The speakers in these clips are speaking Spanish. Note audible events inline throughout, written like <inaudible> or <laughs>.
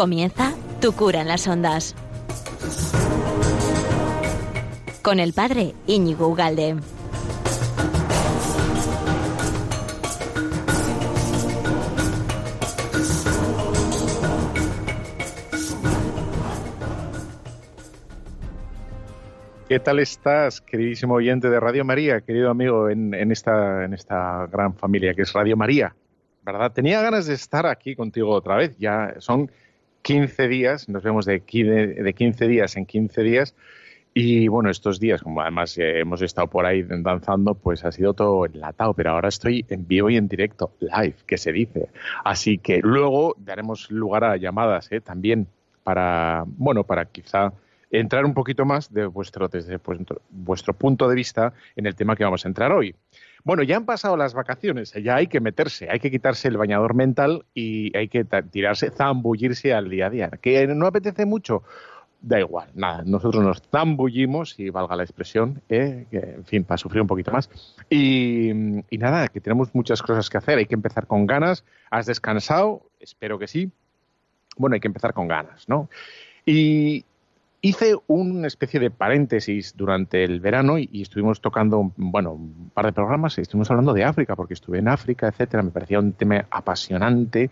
Comienza Tu cura en las ondas. Con el padre Íñigo Ugalde. ¿Qué tal estás, queridísimo oyente de Radio María, querido amigo en, esta, en esta gran familia que es Radio María? ¿Verdad? Tenía ganas de estar aquí contigo otra vez. Ya son 15 días, nos vemos de, de 15 días en 15 días. Y bueno, estos días, como además eh, hemos estado por ahí danzando, pues ha sido todo enlatado, pero ahora estoy en vivo y en directo, live, que se dice. Así que luego daremos lugar a llamadas ¿eh? también para, bueno, para quizá entrar un poquito más de vuestro, desde vuestro, punto de vista en el tema que vamos a entrar hoy. Bueno, ya han pasado las vacaciones, ya hay que meterse, hay que quitarse el bañador mental y hay que tirarse, zambullirse al día a día. ¿Que no apetece mucho? Da igual, nada, nosotros nos zambullimos, y valga la expresión, ¿eh? en fin, para sufrir un poquito más. Y, y nada, que tenemos muchas cosas que hacer, hay que empezar con ganas. ¿Has descansado? Espero que sí. Bueno, hay que empezar con ganas, ¿no? Y, Hice una especie de paréntesis durante el verano y, estuvimos tocando, bueno, un par de programas y estuvimos hablando de África, porque estuve en África, etcétera. Me parecía un tema apasionante.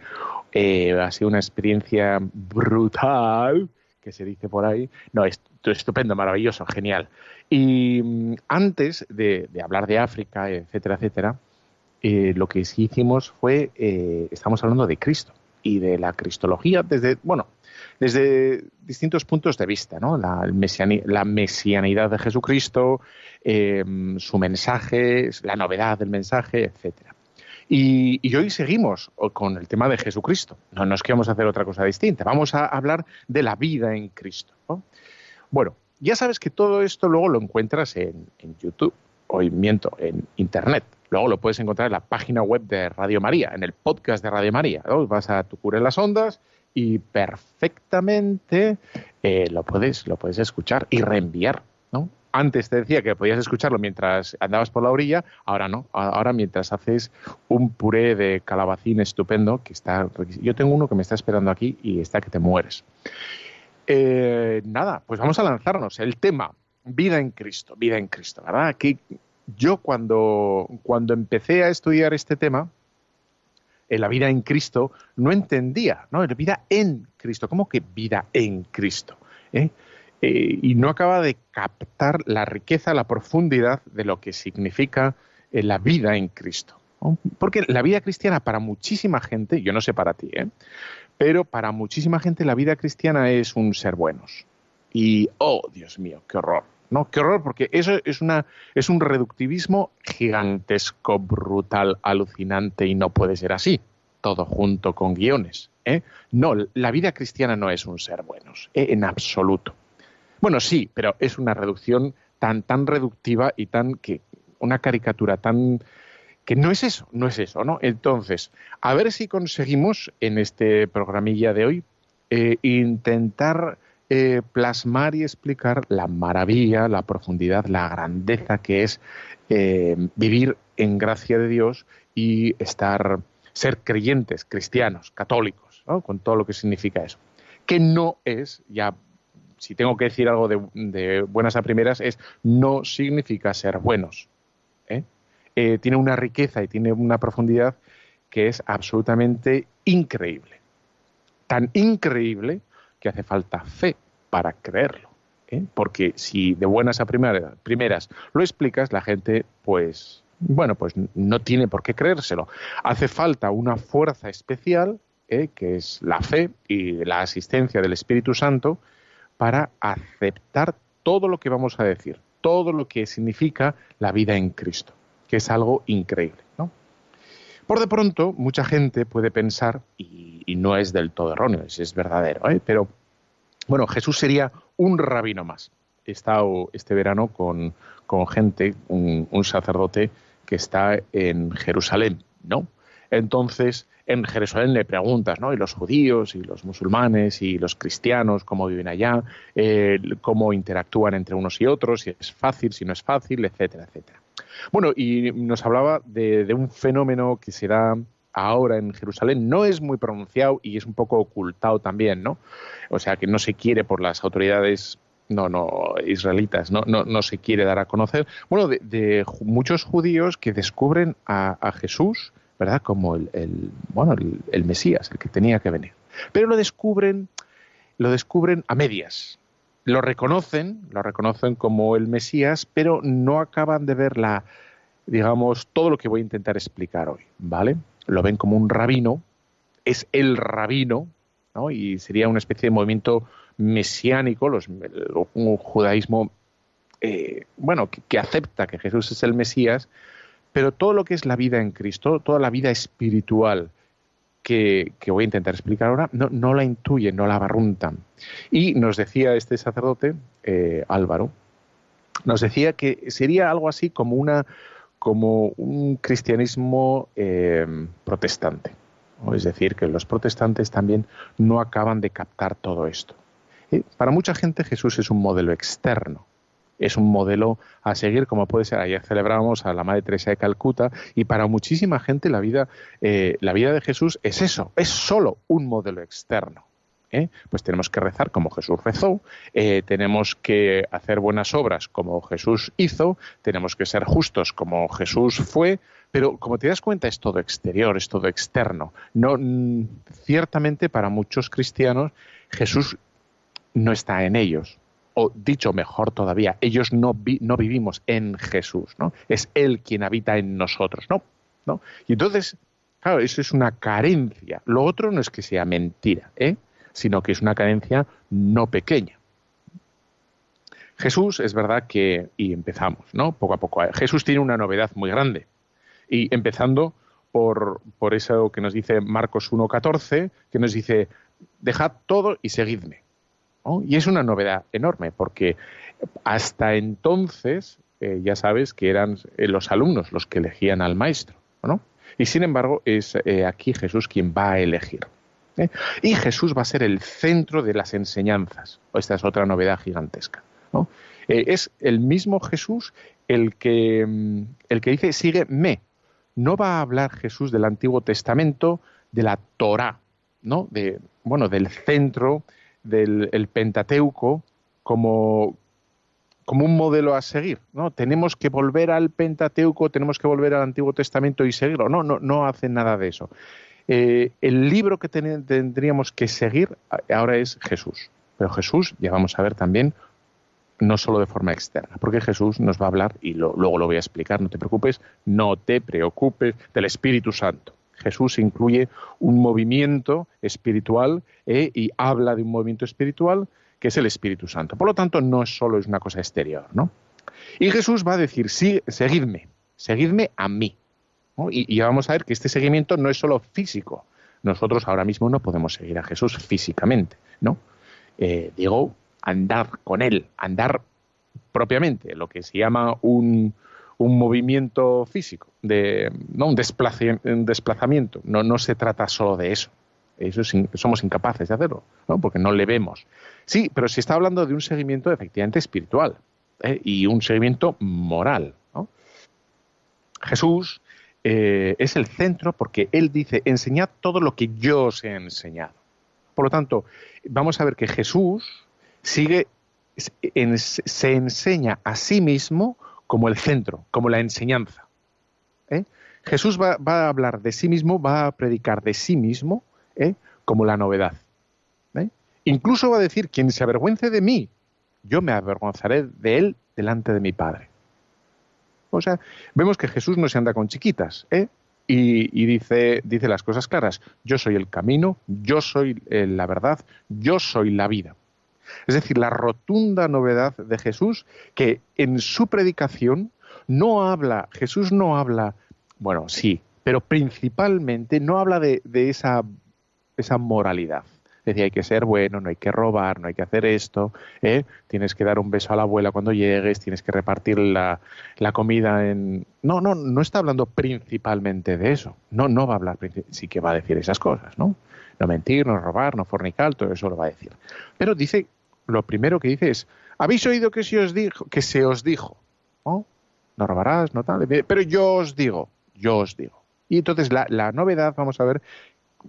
Eh, ha sido una experiencia brutal, que se dice por ahí. No, estupendo, maravilloso, genial. Y mm, antes de, hablar de África, etcétera, etcétera, eh, lo que sí hicimos fue, eh, estamos hablando de Cristo y de la cristología desde, bueno, desde distintos puntos de vista, ¿no? La, mesianidad de Jesucristo, em, su mensaje, la novedad del mensaje, etcétera. Y, hoy seguimos con el tema de Jesucristo. No nos queremos hacer otra cosa distinta. Vamos a hablar de la vida en Cristo. Bueno, ya sabes que todo esto luego lo encuentras en, YouTube, o miento, en Internet. Luego lo puedes encontrar en la página web de Radio María, en el podcast de Radio María. Vas a tu cura en las ondas y perfectamente eh, lo, puedes, lo puedes escuchar y reenviar. ¿no? Antes te decía que podías escucharlo mientras andabas por la orilla, ahora no. Ahora mientras haces un puré de calabacín estupendo, que está... Yo tengo uno que me está esperando aquí y está que te mueres. Eh, nada, pues vamos a lanzarnos. El tema, vida en Cristo, vida en Cristo, ¿verdad? Que yo cuando, cuando empecé a estudiar este tema, en la vida en Cristo, no entendía, ¿no? La vida en Cristo, ¿cómo que vida en Cristo? ¿Eh? Eh, y no acaba de captar la riqueza, la profundidad de lo que significa eh, la vida en Cristo. Porque la vida cristiana para muchísima gente, yo no sé para ti, pero para muchísima gente la vida cristiana es un ser buenos. Y, oh, Dios mío, qué horror. No, qué horror, porque eso es, una, es un reductivismo gigantesco, brutal, alucinante y no puede ser así, todo junto con guiones. ¿eh? No, la vida cristiana no es un ser buenos, ¿eh? en absoluto. Bueno, sí, pero es una reducción tan, tan reductiva y tan que una caricatura tan que no es eso, no es eso, ¿no? Entonces, a ver si conseguimos en este programilla de hoy eh, intentar eh, plasmar y explicar la maravilla, la profundidad, la grandeza que es eh, vivir en gracia de Dios y estar, ser creyentes, cristianos, católicos, con todo lo que significa eso. Que no es, ya si tengo que decir algo de, buenas a primeras, es no significa ser buenos. ¿eh? tiene una riqueza y tiene una profundidad que es absolutamente increíble. Tan increíble que hace falta fe para creerlo. ¿eh? Porque si de buenas a primeras, lo explicas, la gente, pues, bueno, pues no tiene por qué creérselo. Hace falta una fuerza especial, ¿eh? que es la fe y la asistencia del Espíritu Santo, para aceptar todo lo que vamos a decir, todo lo que significa la vida en Cristo, que es algo increíble. ¿no? Por de pronto, mucha gente puede pensar, y, no es del todo erróneo, es, verdadero, ¿eh? pero bueno, Jesús sería un rabino más. He estado este verano con, gente, un, sacerdote que está en Jerusalén, ¿no? Entonces, en Jerusalén le preguntas, ¿no? Y los judíos y los musulmanes y los cristianos, cómo viven allá, eh, cómo interactúan entre unos y otros, si es fácil, si no es fácil, etcétera, etcétera. Bueno, y nos hablaba de, de un fenómeno que se da ahora en Jerusalén no es muy pronunciado y es un poco ocultado también, ¿no? O sea que no se quiere por las autoridades no, no, israelitas, no, no, no se quiere dar a conocer. Bueno, de, muchos judíos que descubren a, Jesús, ¿verdad? Como el, bueno, el, Mesías, el que tenía que venir. Pero lo descubren, lo descubren a medias. Lo reconocen, lo reconocen como el Mesías, pero no acaban de ver la, digamos, todo lo que voy a intentar explicar hoy, ¿vale? Lo ven como un rabino, es el rabino, ¿no? Y sería una especie de movimiento mesiánico, los, un judaísmo, eh, bueno, que, acepta que Jesús es el Mesías, pero todo lo que es la vida en Cristo, toda la vida espiritual que, voy a intentar explicar ahora, no, no, la intuyen, no la barruntan. Y nos decía este sacerdote, eh, Álvaro, nos decía que sería algo así como una como un cristianismo eh, protestante. Es decir, que los protestantes también no acaban de captar todo esto. para mucha gente Jesús es un modelo externo, es un modelo a seguir, como puede ser, ayer celebrábamos a la Madre Teresa de Calcuta, y para muchísima gente la vida, eh, la vida de Jesús es eso, es solo un modelo externo. ¿eh? pues tenemos que rezar como Jesús rezó, eh, tenemos que hacer buenas obras como Jesús hizo, tenemos que ser justos como Jesús fue, pero como te das cuenta es todo exterior, es todo externo. No, mm, ciertamente para muchos cristianos Jesús no está en ellos. O dicho mejor todavía, ellos no, no vivimos en Jesús, ¿no? Es Él quien habita en nosotros, ¿no? ¿no? Y entonces, claro, eso es una carencia. Lo otro no es que sea mentira, ¿eh? sino que es una carencia no pequeña. Jesús es verdad que, y empezamos, ¿no? Poco a poco. Jesús tiene una novedad muy grande. Y empezando por, por eso que nos dice Marcos 1.14, que nos dice, dejad todo y seguidme. Y es una novedad enorme, porque hasta entonces eh, ya sabes que eran eh, los alumnos los que elegían al maestro, ¿no? Y sin embargo es eh, aquí Jesús quien va a elegir. Y Jesús va a ser el centro de las enseñanzas. Esta es otra novedad gigantesca. Es el mismo Jesús el que, mm, el que dice, sígueme. No va a hablar Jesús del Antiguo Testamento, de la Torá, ¿no? De, bueno, del centro del Pentateuco como, como un modelo a seguir. ¿no? Tenemos que volver al Pentateuco, tenemos que volver al Antiguo Testamento y seguirlo. No, no, no hace nada de eso. Eh, el libro que tendríamos que seguir ahora es Jesús. Pero Jesús, ya vamos a ver también, no solo de forma externa, porque Jesús nos va a hablar, y luego lo voy a explicar, no te preocupes, no te preocupes, del Espíritu Santo. Jesús incluye un movimiento espiritual eh, y habla de un movimiento espiritual que es el Espíritu Santo. Por lo tanto, no es solo es una cosa exterior, ¿no? Y Jesús va a decir, sí, seguidme, seguidme a mí. Y, vamos a ver que este seguimiento no es solo físico. Nosotros ahora mismo no podemos seguir a Jesús físicamente, ¿no? Eh, digo, andar con Él, andar propiamente, lo que se llama un, movimiento físico, de, ¿no? un, desplazamiento. No, no se trata solo de eso. Eso somos incapaces de hacerlo, ¿no? porque no le vemos. Sí, pero se está hablando de un seguimiento efectivamente espiritual ¿eh? y un seguimiento moral. Jesús eh, es el centro porque Él dice, enseñad todo lo que yo os he enseñado. Por lo tanto, vamos a ver que Jesús sigue, se enseña a sí mismo como el centro, como la enseñanza. ¿eh? Jesús va, a hablar de sí mismo, va a predicar de sí mismo ¿eh? como la novedad. Incluso va a decir, quien se avergüence de mí, yo me avergonzaré de él delante de mi Padre. O sea, vemos que Jesús no se anda con chiquitas, ¿eh? Y, dice, dice las cosas claras. Yo soy el camino, yo soy eh, la verdad, yo soy la vida. Es decir, la rotunda novedad de Jesús que en su predicación no habla, Jesús no habla, bueno, sí, pero principalmente no habla de, de esa, moralidad decía hay que ser bueno, no hay que robar, no hay que hacer esto, ¿eh? tienes que dar un beso a la abuela cuando llegues, tienes que repartir la, comida en... No, no, no está hablando principalmente de eso, no, no va a hablar, sí que va a decir esas cosas, ¿no? No mentir, no robar, no fornicar, todo eso lo va a decir. Pero dice, lo primero que dice es, habéis oído que se os dijo, dijo, ¿no? Robarás, no tal, pero yo os digo, yo os digo. Y entonces la, novedad, vamos a ver,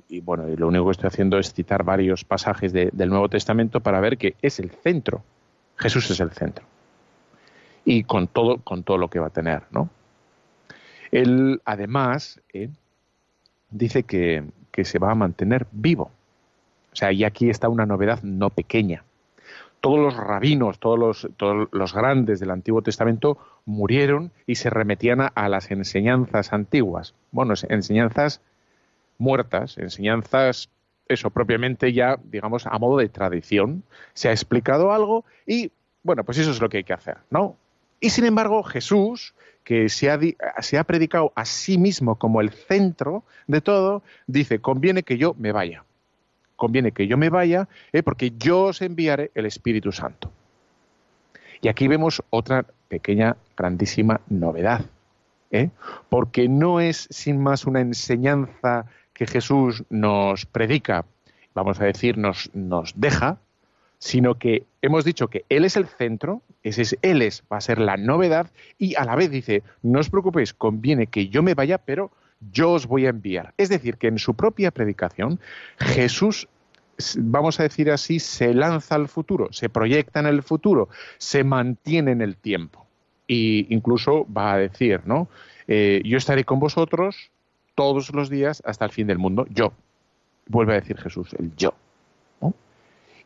y bueno, lo único que estoy haciendo es citar varios pasajes del Nuevo Testamento para ver que es el centro. Jesús es el centro. Y con todo, con todo lo que va a tener, ¿no? Él, además, eh, dice que, que se va a mantener vivo. O sea, y aquí está una novedad no pequeña todos los rabinos, todos los, todos los grandes del Antiguo Testamento murieron y se remetían a, las enseñanzas antiguas. Bueno, enseñanzas muertas, enseñanzas, eso propiamente ya, digamos, a modo de tradición. Se ha explicado algo y, bueno, pues eso es lo que hay que hacer, ¿no? Y sin embargo, Jesús, que se ha, se ha predicado a sí mismo como el centro de todo, dice, conviene que yo me vaya conviene que yo me vaya, eh, porque yo os enviaré el Espíritu Santo. Y aquí vemos otra pequeña, grandísima novedad, ¿eh? porque no es sin más una enseñanza que Jesús nos predica, vamos a decir, nos, nos deja, sino que hemos dicho que Él es el centro, ese es, Él es, va a ser la novedad, y a la vez dice, no os preocupéis, conviene que yo me vaya, pero yo os voy a enviar. Es decir, que en su propia predicación Jesús vamos a decir así, se lanza al futuro, se proyecta en el futuro, se mantiene en el tiempo. E incluso va a decir, ¿no? Eh, yo estaré con vosotros todos los días hasta el fin del mundo. Yo. Vuelve a decir Jesús, el yo.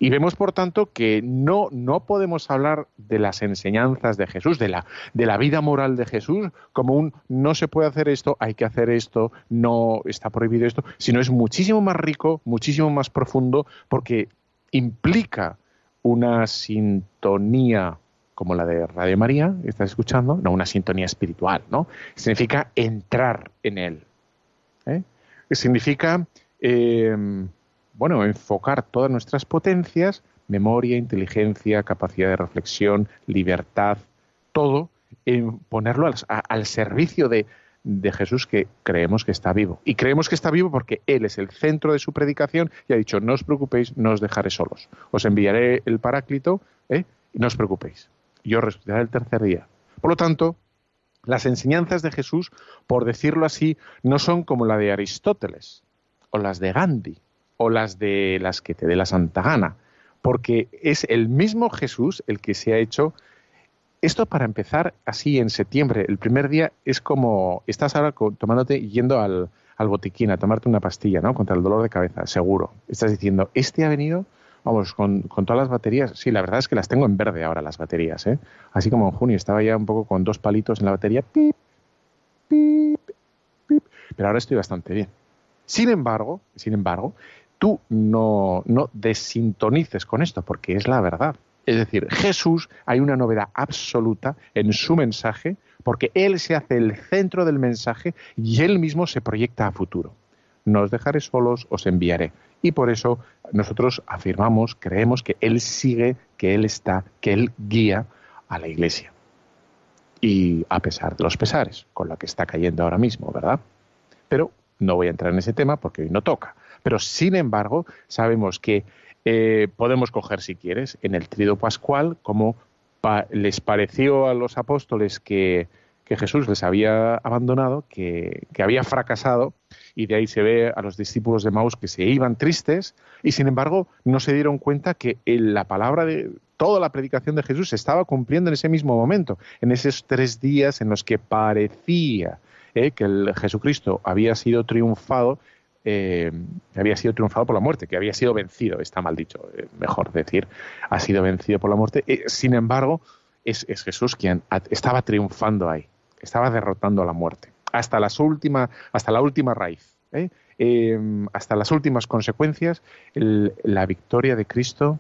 Y vemos, por tanto, que no, no podemos hablar de las enseñanzas de Jesús, de la, de la vida moral de Jesús, como un no se puede hacer esto, hay que hacer esto, no está prohibido esto, sino es muchísimo más rico, muchísimo más profundo, porque implica una sintonía como la de Radio María, estás escuchando, no una sintonía espiritual, ¿no? Significa entrar en él. ¿eh? Significa eh, bueno, enfocar todas nuestras potencias, memoria, inteligencia, capacidad de reflexión, libertad, todo, en ponerlo al, servicio de, de Jesús que creemos que está vivo. Y creemos que está vivo porque Él es el centro de su predicación y ha dicho, no os preocupéis, no os dejaré solos. Os enviaré el Paráclito ¿eh? y no os preocupéis. Yo resucitaré el tercer día. Por lo tanto, las enseñanzas de Jesús, por decirlo así, no son como la de Aristóteles o las de Gandhi, o las de las que te dé la santa gana, porque es el mismo Jesús el que se ha hecho. Esto para empezar así en septiembre, el primer día es como estás ahora tomándote yendo al, al botiquín a tomarte una pastilla, ¿no? Contra el dolor de cabeza, seguro. Estás diciendo, este ha venido, vamos, con, con, todas las baterías. Sí, la verdad es que las tengo en verde ahora las baterías, ¿eh? Así como en junio estaba ya un poco con dos palitos en la batería, pip, pero ahora estoy bastante bien. Sin embargo, sin embargo, tú no, desintonices con esto, porque es la verdad. Es decir, Jesús, hay una novedad absoluta en su mensaje, porque Él se hace el centro del mensaje y Él mismo se proyecta a futuro. No os dejaré solos, os enviaré. Y por eso nosotros afirmamos, creemos que Él sigue, que Él está, que Él guía a la Iglesia. Y a pesar de los pesares, con la que está cayendo ahora mismo, ¿verdad? Pero no voy a entrar en ese tema porque hoy no toca. Pero sin embargo, sabemos que eh, podemos coger, si quieres, en el trido pascual, como les pareció a los apóstoles que, Jesús les había abandonado, que, había fracasado, y de ahí se ve a los discípulos de Maús que se iban tristes, y sin embargo no se dieron cuenta que la palabra de toda la predicación de Jesús se estaba cumpliendo en ese mismo momento, en esos tres días en los que parecía eh, que el Jesucristo había sido triunfado eh, había sido triunfado por la muerte, que había sido vencido, está mal dicho, eh, mejor decir, ha sido vencido por la muerte. Eh, sin embargo, es, Jesús quien estaba triunfando ahí, estaba derrotando a la muerte, hasta, las última, hasta la última raíz, hasta las últimas consecuencias, la victoria de Cristo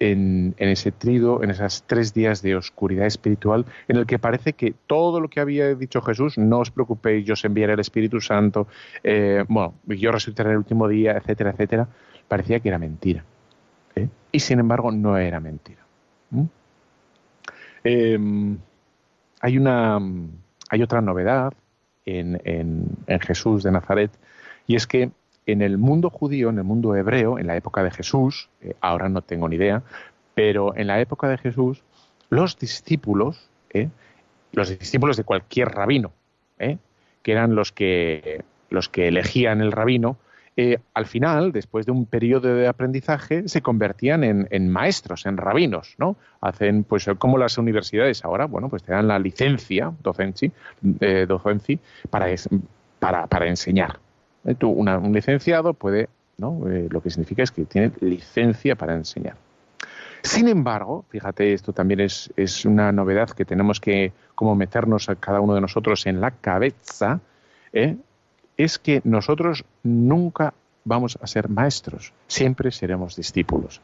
en, ese trido, en esos tres días de oscuridad espiritual, en el que parece que todo lo que había dicho Jesús, no os preocupéis, yo os enviaré el Espíritu Santo, eh, bueno, yo resucitaré el último día, etcétera, etcétera, parecía que era mentira. ¿eh? Y sin embargo, no era mentira. Em, hay, una, hay otra novedad en, en Jesús de Nazaret, y es que en el mundo judío, en el mundo hebreo, en la época de Jesús, eh, ahora no tengo ni idea, pero en la época de Jesús, los discípulos, eh, los discípulos de cualquier rabino, eh, que eran los que los que elegían el rabino, al final, después de un periodo de aprendizaje, se convertían en, maestros, en rabinos, ¿no? Hacen, pues, como las universidades ahora, bueno, pues te dan la licencia docenci, para, para, para, enseñar. Eh, un licenciado puede, ¿no? lo que significa es que tiene licencia para enseñar. Sin embargo, fíjate, esto también es, es una novedad que tenemos que como meternos a cada uno de nosotros en la cabeza, ¿eh? es que nosotros nunca vamos a ser maestros, siempre seremos discípulos.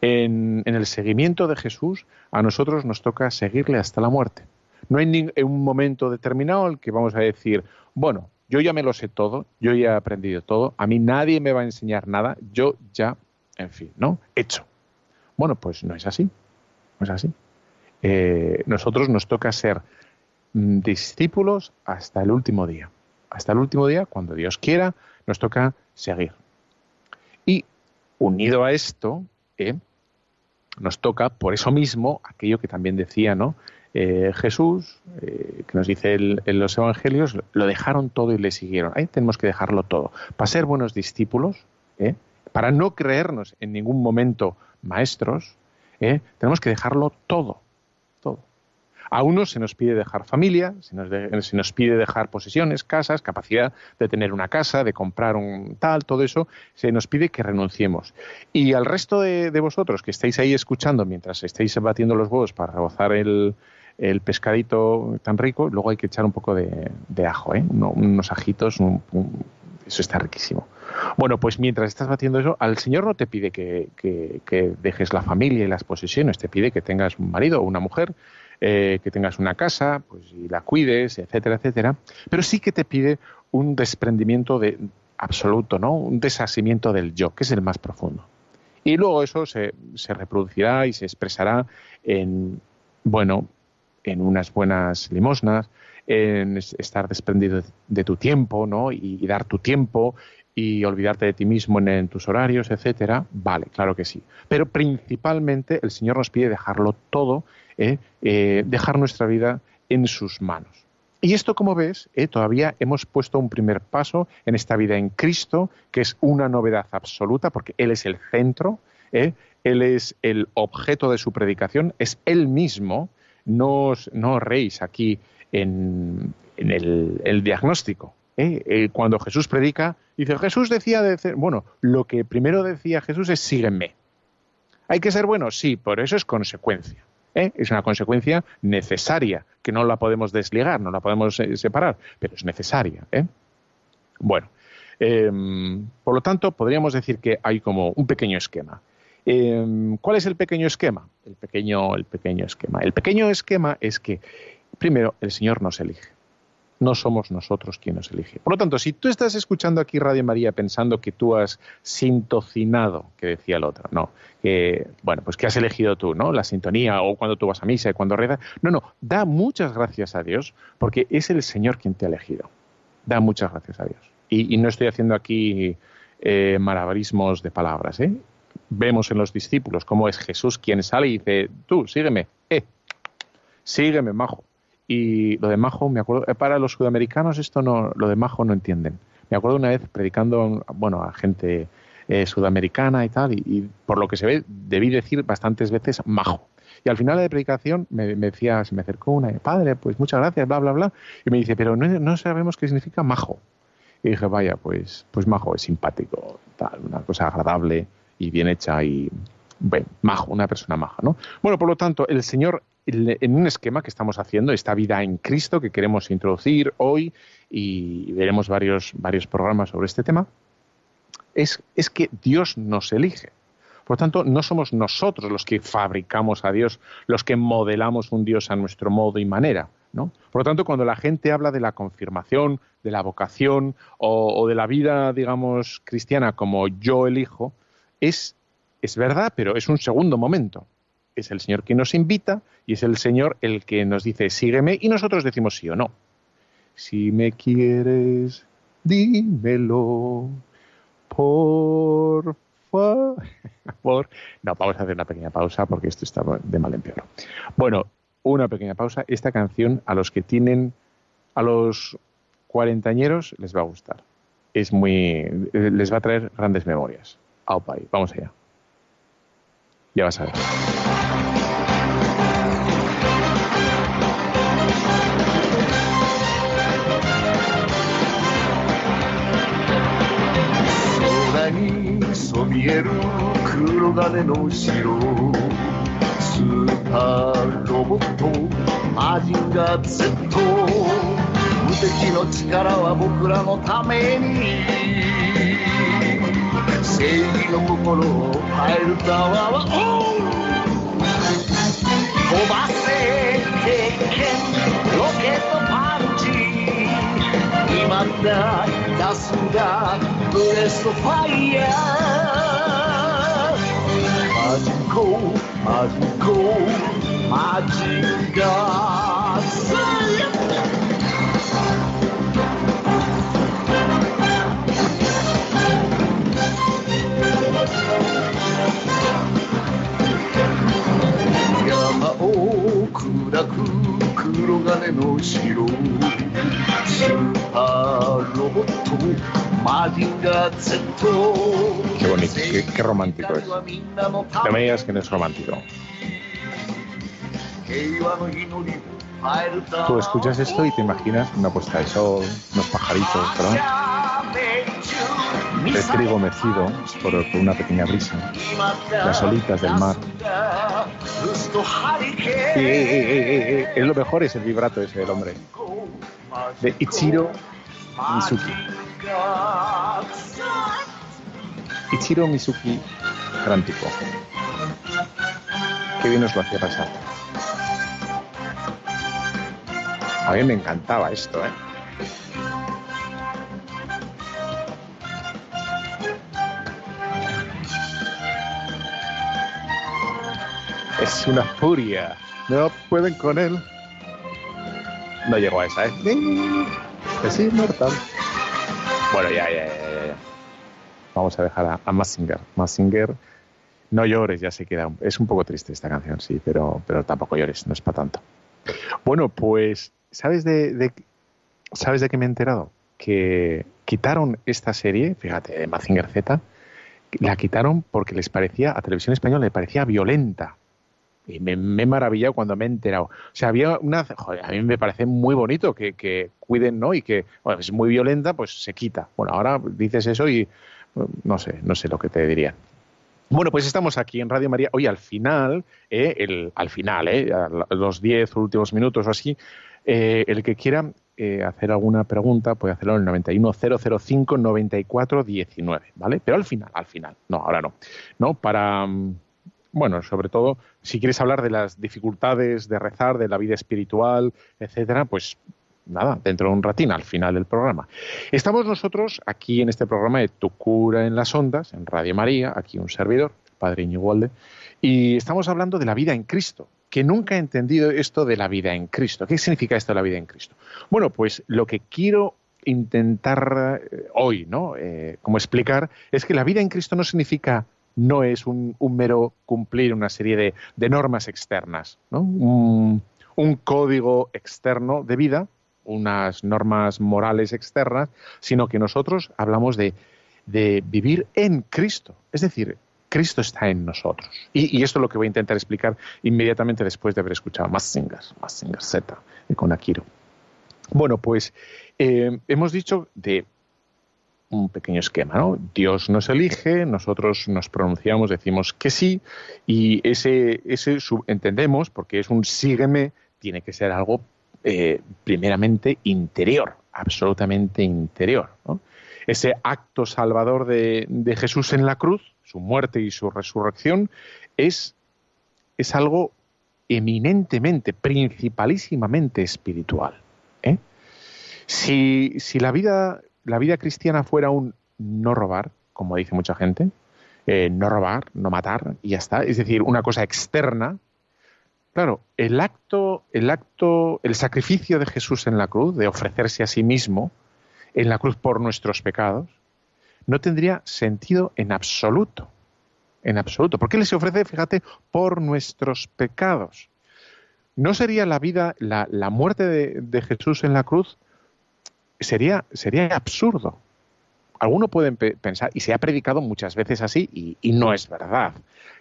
En, el seguimiento de Jesús, a nosotros nos toca seguirle hasta la muerte. No hay un momento determinado en el que vamos a decir, bueno, yo ya me lo sé todo, yo ya he aprendido todo, a mí nadie me va a enseñar nada, yo ya, en fin, ¿no? Hecho. Bueno, pues no es así, no es así. Eh, nosotros nos toca ser mm, discípulos hasta el último día hasta el último día, cuando Dios quiera, nos toca seguir. Y unido a esto, eh, nos toca, por eso mismo, aquello que también decía ¿no? Eh, Jesús, eh, que nos dice en los evangelios, lo dejaron todo y le siguieron. Ahí tenemos que dejarlo todo. Para ser buenos discípulos, para no creernos en ningún momento maestros, tenemos que dejarlo todo. A unos se nos pide dejar familia, se nos, pide dejar posesiones, casas, capacidad de tener una casa, de comprar un tal, todo eso, se nos pide que renunciemos. Y al resto de, vosotros que estáis ahí escuchando mientras estáis batiendo los huevos para rebozar el, pescadito tan rico, luego hay que echar un poco de, ajo, ¿eh? unos ajitos, eso está riquísimo. Bueno, pues mientras estás batiendo eso, al Señor no te pide que, que, dejes la familia y las posesiones, te pide que tengas un marido o una mujer, eh, que tengas una casa pues, y la cuides, etcétera, etcétera. Pero sí que te pide un desprendimiento de, absoluto, ¿no? Un desasimiento del yo, que es el más profundo. Y luego eso se, se reproducirá y se expresará en, bueno, en unas buenas limosnas, en estar desprendido de tu tiempo, ¿no? Y, dar tu tiempo y olvidarte de ti mismo en, en, tus horarios, etcétera. Vale, claro que sí. Pero principalmente el Señor nos pide dejarlo todo ¿eh? Eh, dejar nuestra vida en sus manos. Y esto, como ves, ¿eh? todavía hemos puesto un primer paso en esta vida en Cristo, que es una novedad absoluta, porque Él es el centro, Él es el objeto de su predicación, es Él mismo, no os, no reís aquí en, el, diagnóstico. cuando Jesús predica, dice, Jesús decía, bueno, lo que primero decía Jesús es sígueme. ¿Hay que ser bueno? Sí, por eso es consecuencia. ¿Eh? es una consecuencia necesaria, que no la podemos desligar, no la podemos eh, separar, pero es necesaria. ¿eh? Bueno, em, por lo tanto, podríamos decir que hay como un pequeño esquema. Em, ¿Cuál es el pequeño esquema? El pequeño, el pequeño esquema. El pequeño esquema es que, primero, el Señor nos elige no somos nosotros quien nos. Por lo tanto, si tú estás escuchando aquí Radio María pensando que tú has sintocinado, que decía el otro, no, que, bueno, pues que has elegido tú, ¿no? La sintonía o cuando tú vas a misa y cuando rezas. No, no, da muchas gracias a Dios porque es el Señor quien te ha elegido. Da muchas gracias a Dios. Y, no estoy haciendo aquí eh, malabarismos de palabras, ¿eh? Vemos en los discípulos cómo es Jesús quien sale y dice, tú, sígueme, eh, sígueme, majo y lo de Majo, me acuerdo, eh, para los sudamericanos esto no, lo de Majo no entienden. Me acuerdo una vez predicando, bueno, a gente eh, sudamericana y tal, y, por lo que se ve, debí decir bastantes veces Majo. Y al final de la predicación me, decía, se me acercó una, padre, pues muchas gracias, bla, bla, bla, y me dice, pero no, no sabemos qué significa Majo. Y dije, vaya, pues, pues Majo es simpático, tal, una cosa agradable y bien hecha y, bueno, majo, una persona maja, ¿no? Bueno, por lo tanto, el Señor en un esquema que estamos haciendo, esta vida en Cristo que queremos introducir hoy y veremos varios, varios programas sobre este tema, es, es que Dios nos elige. Por lo tanto, no somos nosotros los que fabricamos a Dios, los que modelamos un Dios a nuestro modo y manera. ¿no? Por lo tanto, cuando la gente habla de la confirmación, de la vocación o, o de la vida, digamos, cristiana como yo elijo, es, es verdad, pero es un segundo momento es el Señor quien nos invita y es el Señor el que nos dice sígueme y nosotros decimos sí o no. Si me quieres, dímelo, por favor. <laughs> No, vamos a hacer una pequeña pausa porque esto está de mal en peor. Bueno, una pequeña pausa. Esta canción a los que tienen, a los cuarentañeros les va a gustar. es muy. les va a traer grandes memorias. Aupai, vamos allá. Ya vas a ver. 見える黒金の城スーパーロボットマジンガー Z 無敵の力は僕らのために。正義の心を変えるパワーはオン飛ばせ鉄拳ロケットパイ 만나 나 순간 그래서 파이야 마지고 마지고 마지가 슬 ファイヤーマジンコマジンコマジンガー Qué bonito, qué, romántico es. No me digas que no es romántico. Tú escuchas esto y te imaginas una puesta de sol, unos pajaritos, ¿verdad? El trigo mecido por, una pequeña brisa, las olitas del mar. es lo mejor es el vibrato ese del hombre. De Ichiro Mizuki. Ichiro Mizuki, gran tipo. Qué bien nos lo hacía pasar. A mí me encantaba esto, ¿eh? Es una furia. No pueden con él. No llegó a esa, ¿eh? Es inmortal. Bueno, ya, ya, ya, ya. Vamos a dejar a, a Massinger. Massinger, no llores, ya se queda. Es un poco triste esta canción, sí, pero, pero tampoco llores, no es para tanto. Bueno, pues, ¿sabes de, de, ¿sabes de qué me he enterado? Que quitaron esta serie, fíjate, de Mazinger Z, la quitaron porque les parecía, a Televisión Española le parecía violenta. Y me, he maravillado cuando me he enterado. O sea, había una. Joder, a mí me parece muy bonito que, que cuiden, ¿no? Y que bueno, es muy violenta, pues se quita. Bueno, ahora dices eso y no sé, no sé lo que te diría. Bueno, pues estamos aquí en Radio María. Hoy al final, eh, el, al final, eh, los diez últimos minutos o así, eh, el que quiera eh, hacer alguna pregunta puede hacerlo en el 910059419, ¿vale? Pero al final, al final, no, ahora no. No, para mm, bueno, sobre todo, si quieres hablar de las dificultades de rezar, de la vida espiritual, etcétera, pues nada, dentro de un ratín, al final del programa. Estamos nosotros aquí en este programa de Tu cura en las ondas, en Radio María, aquí un servidor, Padre Iñigualde, y estamos hablando de la vida en Cristo, que nunca he entendido esto de la vida en Cristo. ¿Qué significa esto de la vida en Cristo? Bueno, pues lo que quiero intentar eh, hoy, ¿no? Eh, como explicar, es que la vida en Cristo no significa no es un, mero cumplir una serie de, normas externas, un, código externo de vida, unas normas morales externas, sino que nosotros hablamos de, vivir en Cristo. Es decir, Cristo está en nosotros. Y, esto es lo que voy a intentar explicar inmediatamente después de haber escuchado Massinger, Massinger Z, con Akiro. Bueno, pues eh, hemos dicho de un pequeño esquema, ¿no? Dios nos elige, nosotros nos pronunciamos, decimos que sí, y ese, ese entendemos, porque es un sígueme, tiene que ser algo eh, primeramente interior, absolutamente interior. Ese acto salvador de, Jesús en la cruz, su muerte y su resurrección, es, es algo eminentemente, principalísimamente espiritual. ¿eh? Si, si, la vida la vida cristiana fuera un no robar, como dice mucha gente, eh, no robar, no matar y ya está, es decir, una cosa externa, claro, el acto, el acto, el sacrificio de Jesús en la cruz, de ofrecerse a sí mismo en la cruz por nuestros pecados, no tendría sentido en absoluto. En absoluto. ¿Por qué les ofrece, fíjate, por nuestros pecados? ¿No sería la vida, la, muerte de Jesús en la cruz sería, sería absurdo. alguno puede pensar, y se ha predicado muchas veces así, y, no es verdad,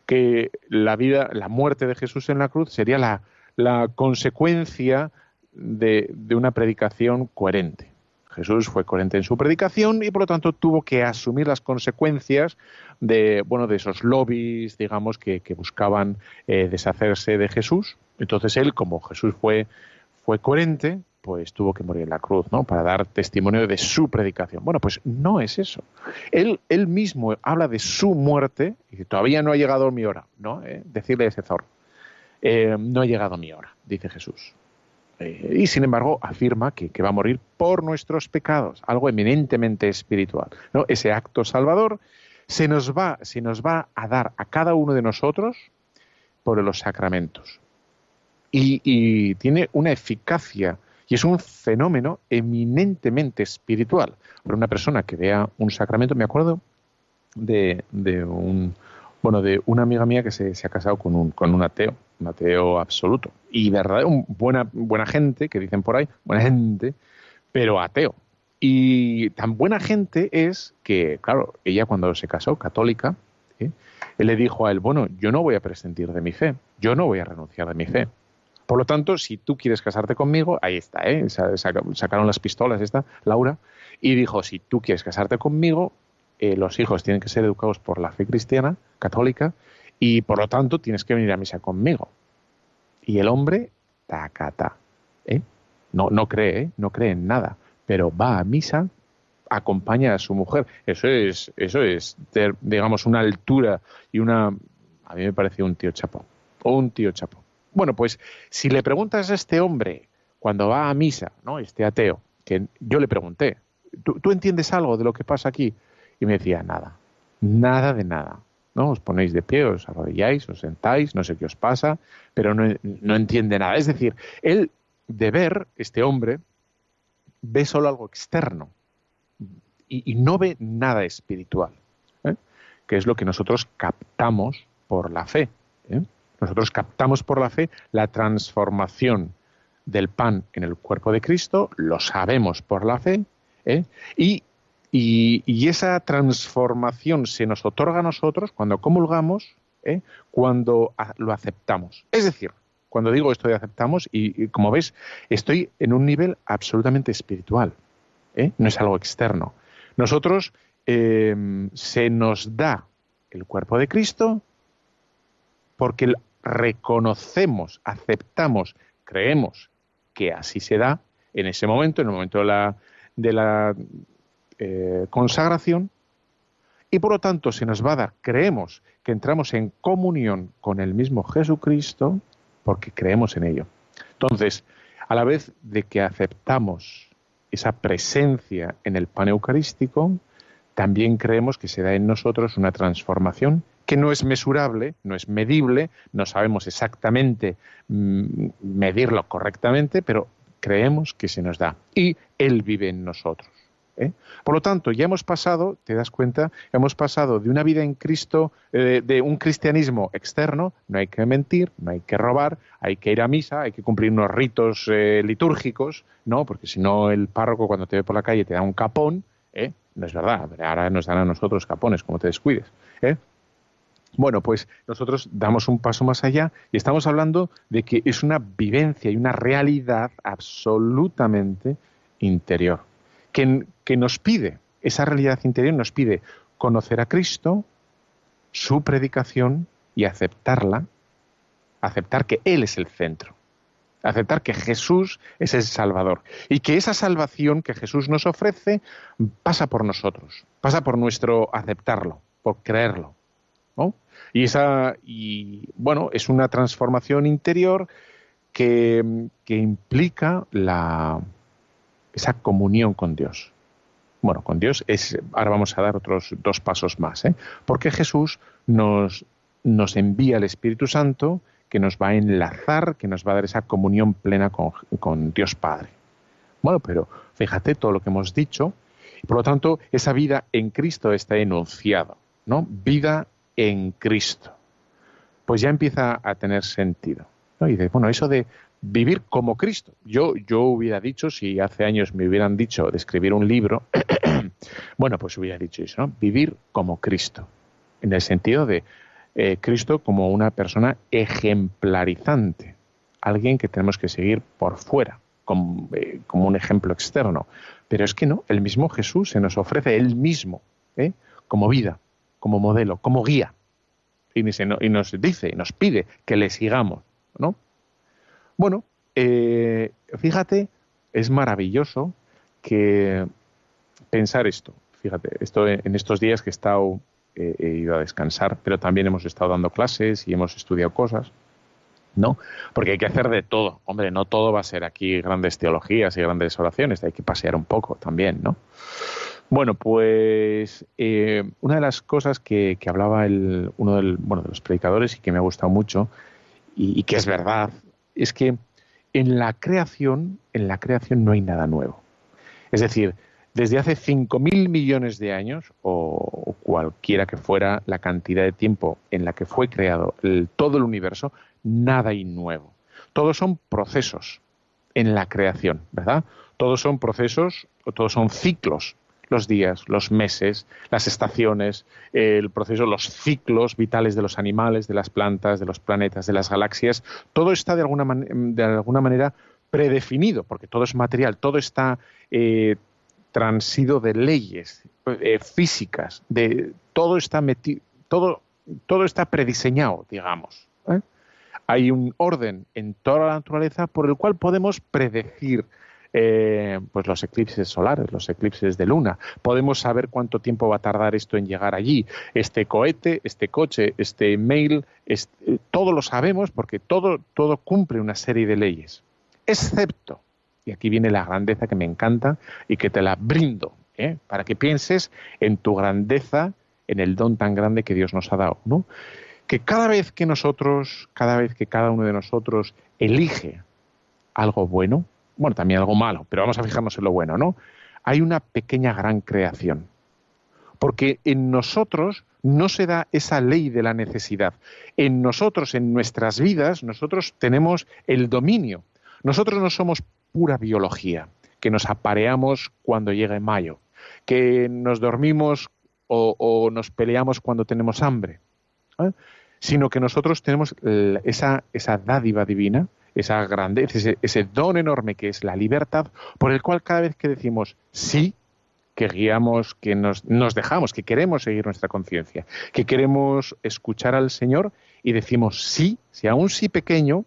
que la vida, la muerte de Jesús en la cruz sería la, consecuencia de, una predicación coherente. Jesús fue coherente en su predicación y por lo tanto tuvo que asumir las consecuencias de, bueno, de esos lobbies, digamos, que, buscaban eh, deshacerse de Jesús. Entonces él, como Jesús fue, fue coherente, pues tuvo que morir en la cruz, ¿no? Para dar testimonio de su predicación. Bueno, pues no es eso. Él, él mismo habla de su muerte y todavía no ha llegado mi hora, ¿no? ¿Eh? Decirle a ese zorro, eh, no ha llegado mi hora, dice Jesús. Eh, y sin embargo afirma que, va a morir por nuestros pecados, algo eminentemente espiritual. Ese acto salvador se nos, va, se nos va a dar a cada uno de nosotros por los sacramentos. Y, y tiene una eficacia y es un fenómeno eminentemente espiritual. Para una persona que vea un sacramento, me acuerdo de, un bueno, de una amiga mía que se, ha casado con un, con un ateo, un ateo absoluto. Y verdad, un buena, buena gente, que dicen por ahí, buena gente, pero ateo. Y tan buena gente es que, claro, ella cuando se casó, católica, ¿eh? él le dijo a él, bueno, yo no voy a presentir de mi fe, yo no voy a renunciar de mi fe. Por lo tanto, si tú quieres casarte conmigo, ahí está, ¿eh? sacaron las pistolas esta, Laura, y dijo, si tú quieres casarte conmigo, eh, los hijos tienen que ser educados por la fe cristiana, católica, y por lo tanto tienes que venir a misa conmigo. Y el hombre, tacata, ¿eh? No, no cree, ¿eh? no cree en nada, pero va a misa, acompaña a su mujer. Eso es, eso es, digamos, una altura y una... A mí me parece un tío chapo, un tío chapo. Bueno, pues si le preguntas a este hombre cuando va a misa, ¿no? Este ateo, que yo le pregunté, ¿tú, entiendes algo de lo que pasa aquí? Y me decía, nada, nada de nada. ¿no? Os ponéis de pie, os arrodilláis, os sentáis, no sé qué os pasa, pero no, entiende nada. Es decir, él de ver, este hombre, ve solo algo externo y, no ve nada espiritual, ¿eh? que es lo que nosotros captamos por la fe. ¿eh? Nosotros captamos por la fe la transformación del pan en el cuerpo de Cristo, lo sabemos por la fe, ¿eh? y, esa transformación se nos otorga a nosotros cuando comulgamos, ¿eh? cuando lo aceptamos. Es decir, cuando digo esto de aceptamos, y, como ves, estoy en un nivel absolutamente espiritual, ¿eh? no es algo externo. Nosotros se nos da el cuerpo de Cristo porque reconocemos, aceptamos, creemos que así se da en ese momento, en el momento de la, eh, consagración, y por lo tanto se nos va a dar, creemos que entramos en comunión con el mismo Jesucristo porque creemos en ello. Entonces, a la vez de que aceptamos esa presencia en el pan eucarístico, también creemos que se da en nosotros una transformación que no es mesurable, no es medible, no sabemos exactamente mm, medirlo correctamente, pero creemos que se nos da y Él vive en nosotros. ¿eh? Por lo tanto, ya hemos pasado, te das cuenta, hemos pasado de una vida en Cristo, eh, de un cristianismo externo, no hay que mentir, no hay que robar, hay que ir a misa, hay que cumplir unos ritos eh, litúrgicos, ¿no? Porque si no, el párroco cuando te ve por la calle te da un capón, no es verdad, ahora nos dan a nosotros capones, como te descuides. Bueno, pues nosotros damos un paso más allá y estamos hablando de que es una vivencia y una realidad absolutamente interior, que, nos pide, esa realidad interior nos pide conocer a Cristo, su predicación y aceptarla, aceptar que Él es el centro, aceptar que Jesús es el Salvador y que esa salvación que Jesús nos ofrece pasa por nosotros, pasa por nuestro aceptarlo, por creerlo. Y esa, y bueno, es una transformación interior que, implica la, esa comunión con Dios. Bueno, con Dios es, ahora vamos a dar otros dos pasos más, ¿eh? porque Jesús nos, nos envía el Espíritu Santo que nos va a enlazar, que nos va a dar esa comunión plena con, con Dios Padre. Bueno, pero fíjate todo lo que hemos dicho, por lo tanto, esa vida en Cristo está enunciada, ¿no? Vida en Cristo. Pues ya empieza a tener sentido. Y dice, bueno, eso de vivir como Cristo. Yo, yo hubiera dicho, si hace años me hubieran dicho de escribir un libro, <clears throat> Bueno, pues hubiera dicho eso, ¿no? Vivir como Cristo, en el sentido de eh, Cristo como una persona ejemplarizante, alguien que tenemos que seguir por fuera, como, eh, como, un ejemplo externo. Pero es que no, el mismo Jesús se nos ofrece él mismo, ¿eh? como vida, como modelo, como guía. Y, y nos dice, nos pide que le sigamos, ¿no? Bueno, eh, fíjate, es maravilloso que pensar esto. Fíjate, esto en estos días que he estado, he ido a descansar, pero también hemos estado dando clases y hemos estudiado cosas, ¿no? Porque hay que hacer de todo. Hombre, no todo va a ser aquí grandes teologías y grandes oraciones, hay que pasear un poco también, ¿no? Bueno, pues eh, una de las cosas que, hablaba el, uno bueno, de los predicadores y que me ha gustado mucho, y, que es verdad, es que en la creación, en la creación no hay nada nuevo. Es decir, desde hace 5.000 millones de años, o, cualquiera que fuera la cantidad de tiempo en la que fue creado todo el universo, nada hay nuevo. Todos son procesos en la creación, ¿verdad? Todos son procesos, o todos son ciclos los días, los meses, las estaciones, el proceso, los ciclos vitales de los animales, de las plantas, de los planetas, de las galaxias, todo está de alguna, de alguna manera predefinido, porque todo es material, todo está eh, transido de leyes eh, físicas, de todo está todo, todo está prediseñado, digamos. ¿eh? Hay un orden en toda la naturaleza por el cual podemos predecir eh, pues los eclipses solares, los eclipses de luna. Podemos saber cuánto tiempo va a tardar esto en llegar allí. Este cohete, este coche, este mail, este, todo lo sabemos porque todo, todo cumple una serie de leyes. Excepto, y aquí viene la grandeza que me encanta y que te la brindo, ¿eh? para que pienses en tu grandeza, en el don tan grande que Dios nos ha dado, ¿no? Que cada vez que nosotros, cada vez que cada uno de nosotros elige algo bueno, bueno, también algo malo, pero vamos a fijarnos en lo bueno, ¿no? Hay una pequeña gran creación. Porque en nosotros no se da esa ley de la necesidad. En nosotros, en nuestras vidas, nosotros tenemos el dominio. Nosotros no somos pura biología, que nos apareamos cuando llega mayo, que nos dormimos o, nos peleamos cuando tenemos hambre, ¿eh? sino que nosotros tenemos esa, esa dádiva divina esa grandeza, ese, don enorme que es la libertad, por el cual cada vez que decimos sí, que guiamos, que nos, dejamos, que queremos seguir nuestra conciencia, que queremos escuchar al Señor y decimos sí, si aún sí pequeño,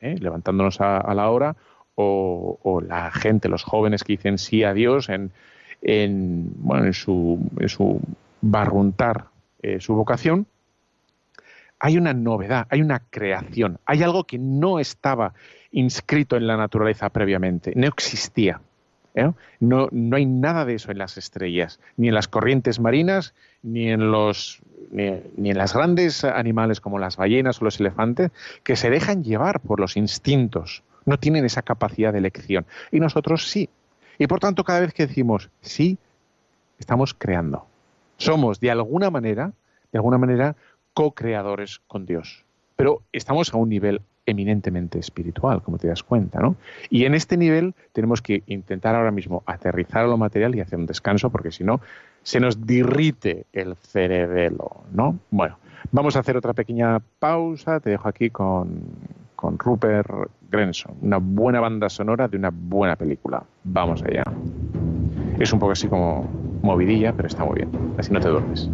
¿eh? levantándonos a, la hora, o, la gente, los jóvenes que dicen sí a Dios en, en, bueno, en, su, en su barruntar eh, su vocación, hay una novedad, hay una creación, hay algo que no estaba inscrito en la naturaleza previamente, no existía. ¿eh? No, no, hay nada de eso en las estrellas, ni en las corrientes marinas, ni en los ni, en las grandes animales como las ballenas o los elefantes, que se dejan llevar por los instintos, no tienen esa capacidad de elección. Y nosotros sí. Y por tanto, cada vez que decimos sí, estamos creando. Somos de alguna manera, de alguna manera, co-creadores con Dios. Pero estamos a un nivel eminentemente espiritual, como te das cuenta, ¿no? Y en este nivel tenemos que intentar ahora mismo aterrizar a lo material y hacer un descanso, porque si no, se nos dirrite el cerebelo, ¿no? Bueno, vamos a hacer otra pequeña pausa. Te dejo aquí con, con Rupert Grenson, una buena banda sonora de una buena película. Vamos allá. Es un poco así como movidilla, pero está muy bien. Así no te duermes.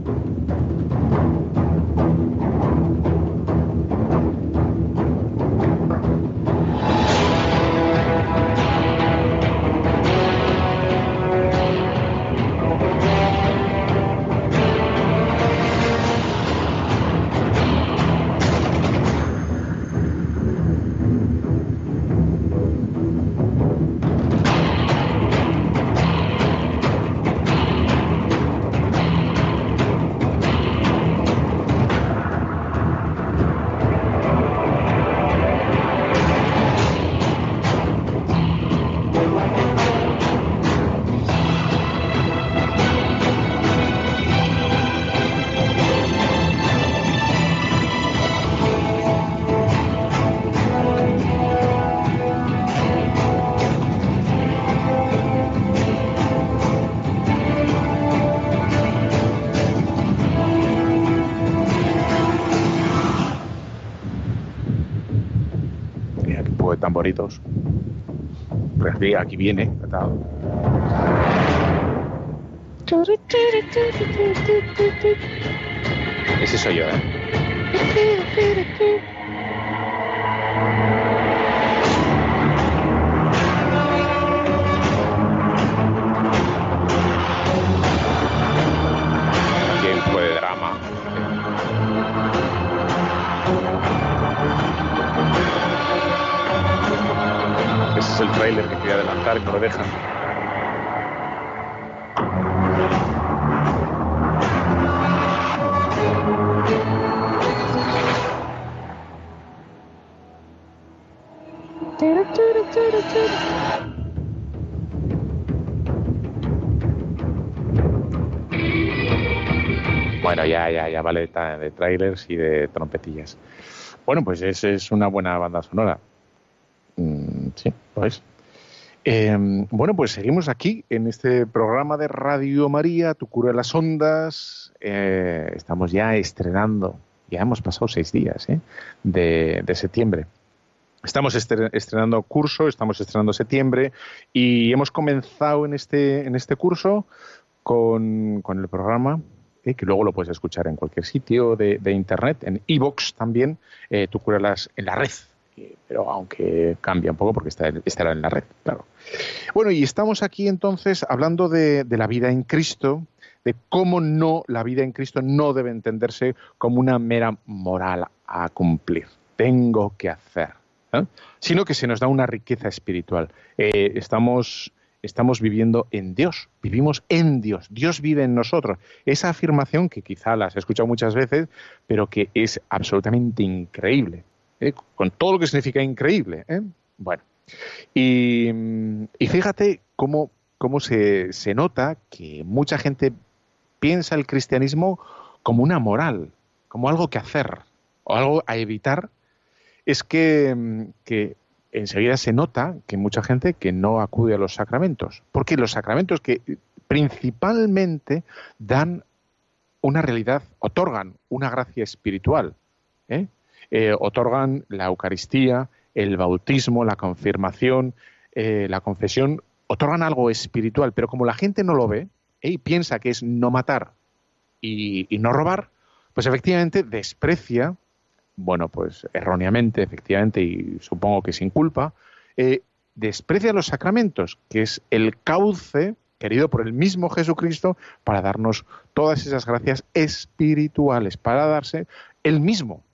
Pues aquí, aquí viene. Ese soy yo, ¿eh? El trailer que quería adelantar y lo dejan. Bueno, ya, ya, ya vale de trailers y de trompetillas. Bueno, pues esa es una buena banda sonora. Sí, pues. bueno, pues seguimos aquí en este programa de Radio María, Tu cura de las ondas. Eh, estamos ya estrenando, ya hemos pasado seis días ¿eh? de, septiembre. Estamos estrenando curso, estamos estrenando septiembre y hemos comenzado en este, en este curso con, el programa que luego lo puedes escuchar en cualquier sitio de, internet, en iBox también, Tu cura las, en la red, pero aunque cambia un poco porque está, estará en la red, claro. Bueno, y estamos aquí entonces hablando de, la vida en Cristo, de cómo no, la vida en Cristo no debe entenderse como una mera moral a cumplir. Tengo que hacer. ¿eh? Sino que se nos da una riqueza espiritual. Eh, estamos, estamos viviendo en Dios, vivimos en Dios, Dios vive en nosotros. Esa afirmación que quizá la has escuchado muchas veces, pero que es absolutamente increíble. ¿Eh? con todo lo que significa increíble. ¿eh? Bueno, y, fíjate cómo, cómo se, nota que mucha gente piensa el cristianismo como una moral, como algo que hacer o algo a evitar, es que, que enseguida se nota que mucha gente que no acude a los sacramentos, porque los sacramentos que principalmente dan una realidad, otorgan una gracia espiritual. ¿eh? Eh, otorgan la Eucaristía, el bautismo, la confirmación, eh, la confesión, otorgan algo espiritual, pero como la gente no lo ve ¿eh? y piensa que es no matar y, no robar, pues efectivamente desprecia, bueno, pues erróneamente, efectivamente, y supongo que sin culpa, desprecia los sacramentos, que es el cauce querido por el mismo Jesucristo para darnos todas esas gracias espirituales, para darse el mismo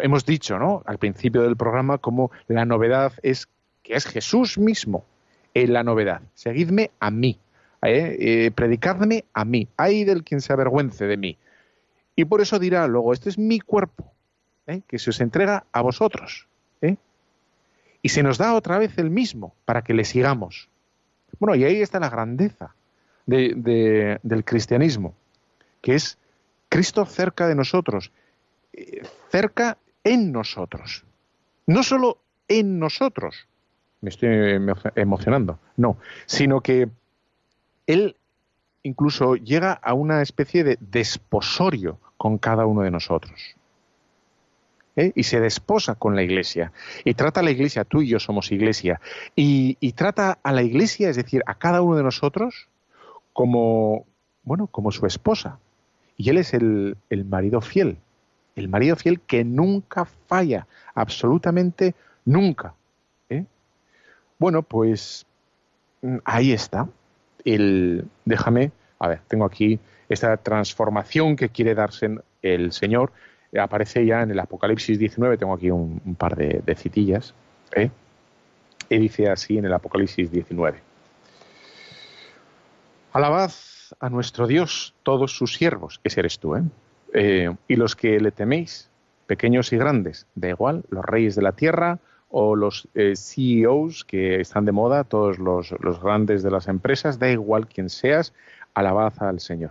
hemos dicho, ¿no? Al principio del programa, como la novedad es que es Jesús mismo en la novedad. Seguidme a mí, ¿eh? Eh, predicadme a mí. Hay del quien se avergüence de mí. Y por eso dirá luego, este es mi cuerpo, ¿eh? que se os entrega a vosotros. Y se nos da otra vez el mismo para que le sigamos. Bueno, y ahí está la grandeza del cristianismo, que es Cristo cerca de nosotros, cerca en nosotros. No solo en nosotros, me estoy emocionando, no, sino que Él incluso llega a una especie de desposorio con cada uno de nosotros. ¿eh? Y se desposa con la iglesia. Y trata a la iglesia, tú y yo somos iglesia, y, trata a la iglesia, es decir, a cada uno de nosotros, como, bueno, como su esposa. Y Él es el marido fiel el marido fiel que nunca falla, absolutamente nunca. ¿eh? Bueno, pues mm, ahí está. El, déjame, a ver, tengo aquí esta transformación que quiere darse el Señor. Aparece ya en el Apocalipsis 19, tengo aquí un, par de, citillas. ¿eh? Y dice así en el Apocalipsis 19. Alabad a nuestro Dios todos sus siervos, ese eres tú, ¿eh? Eh, y los que le teméis, pequeños y grandes, da igual, los reyes de la tierra o los eh, CEOs que están de moda, todos los, grandes de las empresas, da igual quién seas, alabad al Señor.